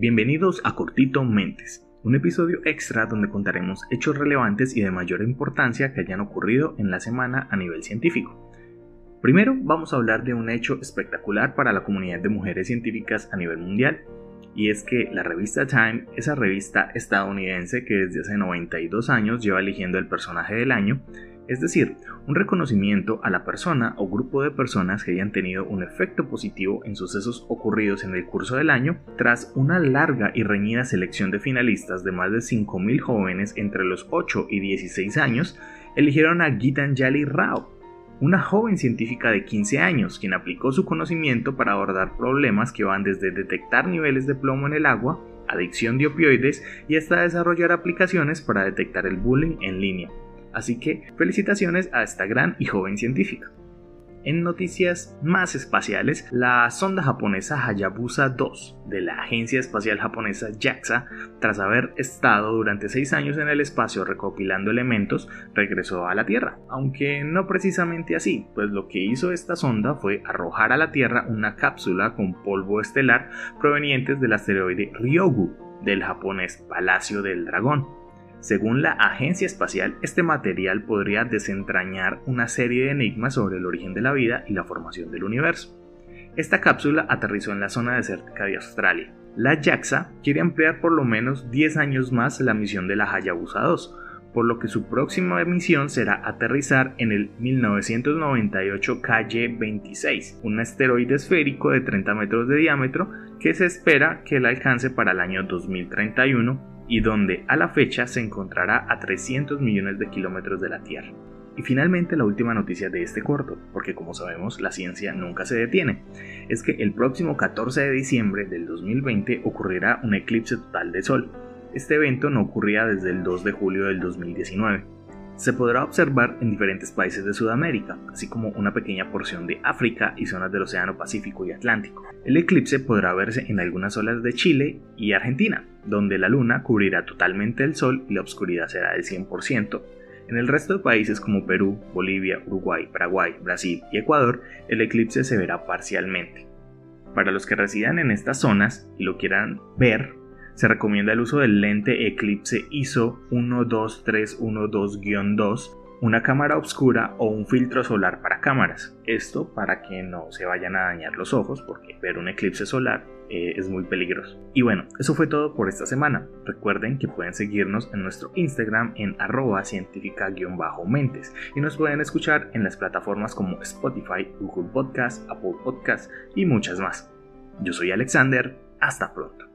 Bienvenidos a Cortito Mentes, un episodio extra donde contaremos hechos relevantes y de mayor importancia que hayan ocurrido en la semana a nivel científico. Primero vamos a hablar de un hecho espectacular para la comunidad de mujeres científicas a nivel mundial, y es que la revista Time, esa revista estadounidense que desde hace 92 años lleva eligiendo el personaje del año, es decir, un reconocimiento a la persona o grupo de personas que hayan tenido un efecto positivo en sucesos ocurridos en el curso del año, tras una larga y reñida selección de finalistas de más de 5.000 jóvenes entre los 8 y 16 años, eligieron a Gitanjali Rao, una joven científica de 15 años, quien aplicó su conocimiento para abordar problemas que van desde detectar niveles de plomo en el agua, adicción de opioides y hasta desarrollar aplicaciones para detectar el bullying en línea. Así que felicitaciones a esta gran y joven científica. En noticias más espaciales, la sonda japonesa Hayabusa 2 de la Agencia Espacial Japonesa JAXA, tras haber estado durante seis años en el espacio recopilando elementos, regresó a la Tierra, aunque no precisamente así, pues lo que hizo esta sonda fue arrojar a la Tierra una cápsula con polvo estelar provenientes del asteroide Ryogu del japonés Palacio del Dragón según la agencia espacial, este material podría desentrañar una serie de enigmas sobre el origen de la vida y la formación del universo. Esta cápsula aterrizó en la zona desértica de Australia. La JAXA quiere ampliar por lo menos 10 años más la misión de la Hayabusa 2, por lo que su próxima misión será aterrizar en el 1998 KY-26, un asteroide esférico de 30 metros de diámetro que se espera que la alcance para el año 2031 y donde a la fecha se encontrará a 300 millones de kilómetros de la Tierra. Y finalmente la última noticia de este corto, porque como sabemos la ciencia nunca se detiene, es que el próximo 14 de diciembre del 2020 ocurrirá un eclipse total de Sol. Este evento no ocurría desde el 2 de julio del 2019 se podrá observar en diferentes países de Sudamérica, así como una pequeña porción de África y zonas del Océano Pacífico y Atlántico. El eclipse podrá verse en algunas zonas de Chile y Argentina, donde la luna cubrirá totalmente el sol y la oscuridad será del 100%. En el resto de países como Perú, Bolivia, Uruguay, Paraguay, Brasil y Ecuador, el eclipse se verá parcialmente. Para los que residan en estas zonas y lo quieran ver, se recomienda el uso del lente Eclipse ISO 12312-2, una cámara oscura o un filtro solar para cámaras. Esto para que no se vayan a dañar los ojos porque ver un eclipse solar eh, es muy peligroso. Y bueno, eso fue todo por esta semana. Recuerden que pueden seguirnos en nuestro Instagram en arroba científica-mentes y nos pueden escuchar en las plataformas como Spotify, Google Podcast, Apple Podcast y muchas más. Yo soy Alexander, hasta pronto.